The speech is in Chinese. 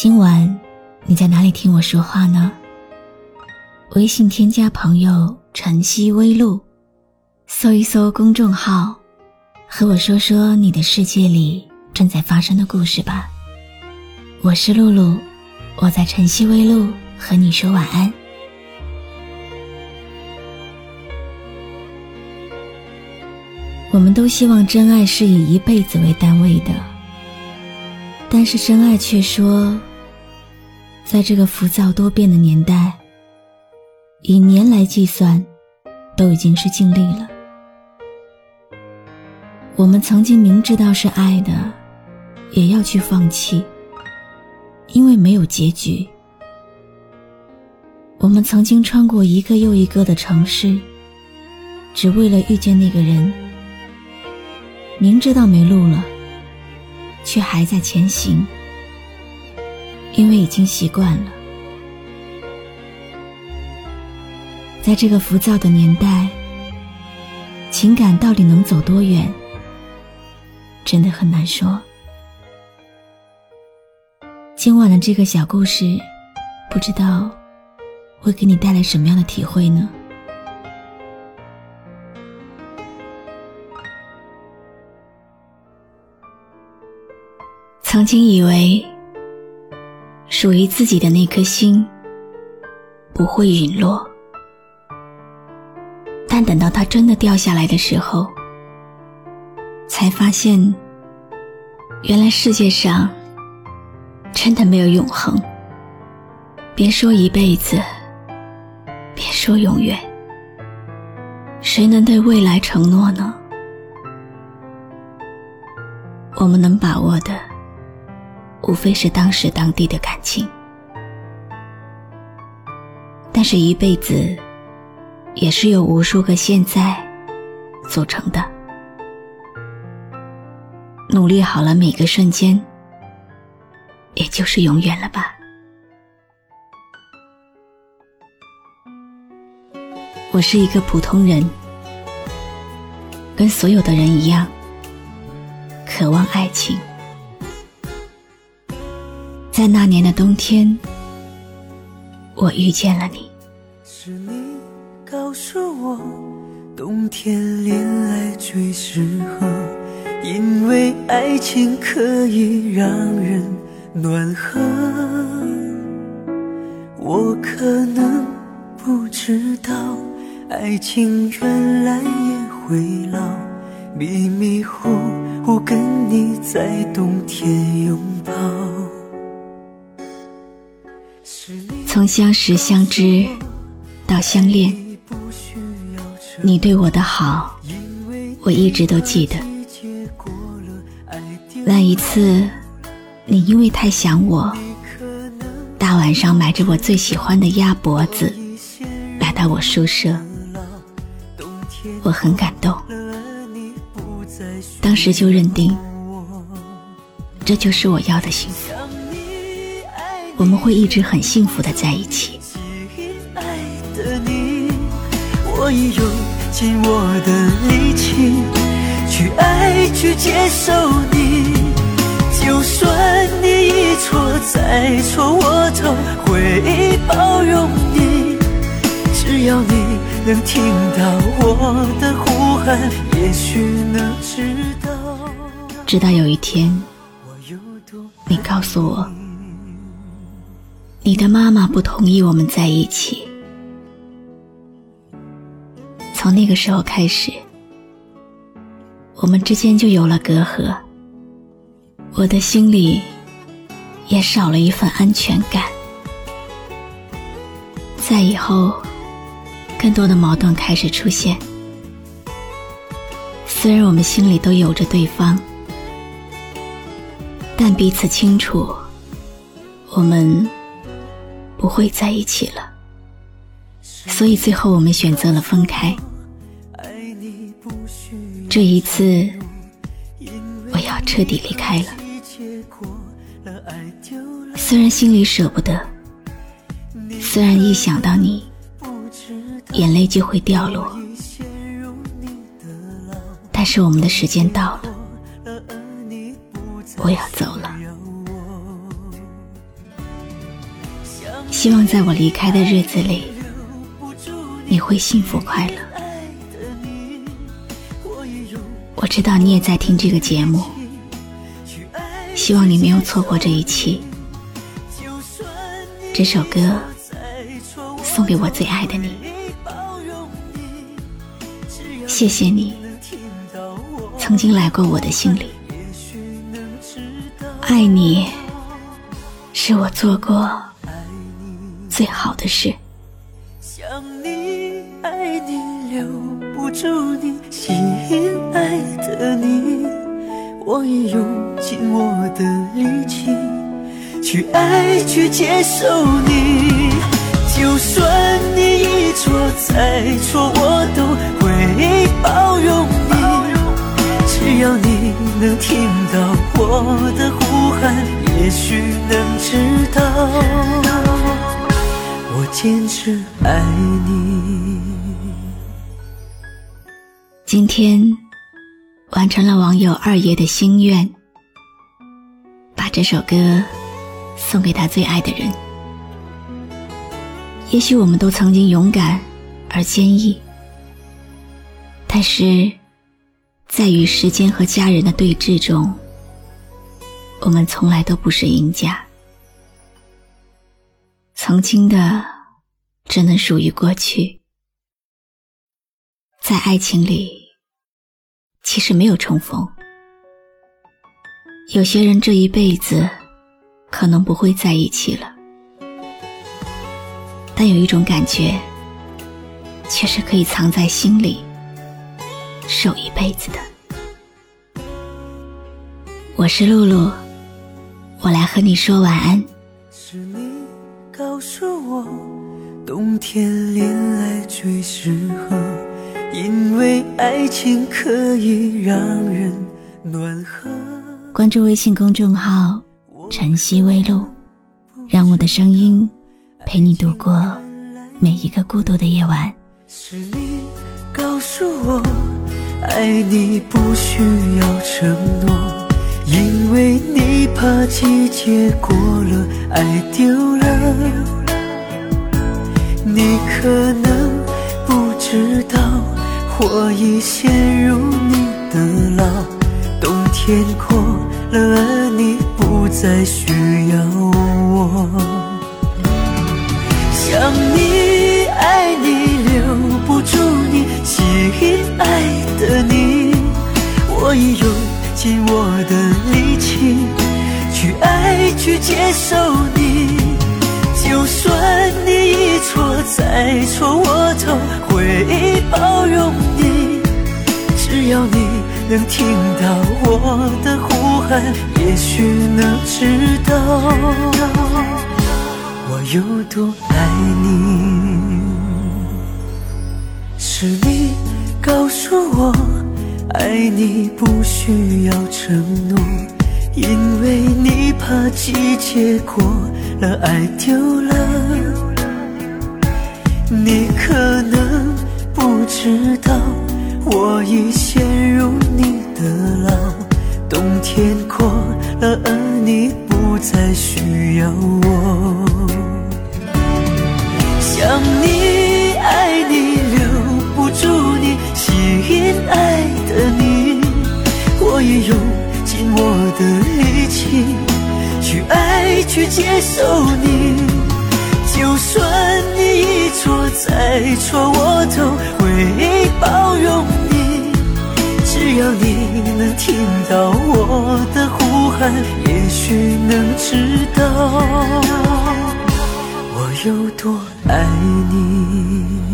今晚你在哪里听我说话呢？微信添加朋友“晨曦微露”，搜一搜公众号，和我说说你的世界里正在发生的故事吧。我是露露，我在晨曦微露和你说晚安。我们都希望真爱是以一辈子为单位的，但是真爱却说。在这个浮躁多变的年代，以年来计算，都已经是尽力了。我们曾经明知道是爱的，也要去放弃，因为没有结局。我们曾经穿过一个又一个的城市，只为了遇见那个人。明知道没路了，却还在前行。因为已经习惯了，在这个浮躁的年代，情感到底能走多远，真的很难说。今晚的这个小故事，不知道会给你带来什么样的体会呢？曾经以为。属于自己的那颗心不会陨落，但等到它真的掉下来的时候，才发现，原来世界上真的没有永恒。别说一辈子，别说永远，谁能对未来承诺呢？我们能把握的。无非是当时当地的感情，但是一辈子也是由无数个现在组成的。努力好了每个瞬间，也就是永远了吧。我是一个普通人，跟所有的人一样，渴望爱情。在那年的冬天，我遇见了你。是你告诉我，冬天恋爱最适合，因为爱情可以让人暖和。我可能不知道，爱情原来也会老，迷迷糊糊跟你在冬天拥抱。从相识相知到相恋，你对我的好，我一直都记得。那一次，你因为太想我，大晚上买着我最喜欢的鸭脖子，来到我宿舍，我很感动。当时就认定，这就是我要的幸福。我们会一直很幸福的在一起。爱的你，我已用尽我的力气去爱，去接受你。就算你一错再错，我都会包容你。只要你能听到我的呼喊，也许能知道。直到有一天，你告诉我。你的妈妈不同意我们在一起。从那个时候开始，我们之间就有了隔阂。我的心里也少了一份安全感。在以后，更多的矛盾开始出现。虽然我们心里都有着对方，但彼此清楚。我们不会在一起了，所以最后我们选择了分开。这一次，我要彻底离开了。虽然心里舍不得，虽然一想到你，眼泪就会掉落，但是我们的时间到了，我要走了。希望在我离开的日子里，你会幸福快乐。我知道你也在听这个节目，希望你没有错过这一期。这首歌送给我最爱的你，谢谢你曾经来过我的心里，爱你是我做过。最好的事。想你，爱你，留不住你，心爱的你，我已用尽我的力气去爱，去接受你。就算你一错再错，我都会包容你。只要你能听到我的呼喊，也许能知道。坚持爱你。今天完成了网友二爷的心愿，把这首歌送给他最爱的人。也许我们都曾经勇敢而坚毅，但是在与时间和家人的对峙中，我们从来都不是赢家。曾经的只能属于过去，在爱情里，其实没有重逢。有些人这一辈子可能不会在一起了，但有一种感觉，却是可以藏在心里，守一辈子的。我是露露，我来和你说晚安。是你。告诉我，冬天恋爱最适合，因为爱情可以让人暖和。关注微信公众号“晨曦微露”，让我的声音陪你度过每一个孤独的夜晚。是你告诉我，爱你不需要承诺。因为你怕季节过了，爱丢了，你可能不知道，我已陷入你的牢。冬天过了，而你不再需要我。想你，爱你，留不住你，心爱的你，我已用。尽我的力气去爱，去接受你。再错，我都会包容你。只要你能听到我的呼喊，也许能知道我有多爱你。是你告诉我。爱你不需要承诺，因为你怕季节过了，爱丢了。你可能不知道，我已陷入你的牢。冬天过了，而你不再需要我。想你，爱你，留不住你，心爱。的你，我已用尽我的力气去爱，去接受你。对错，我都会包容你。只要你能听到我的呼喊，也许能知道我有多爱你。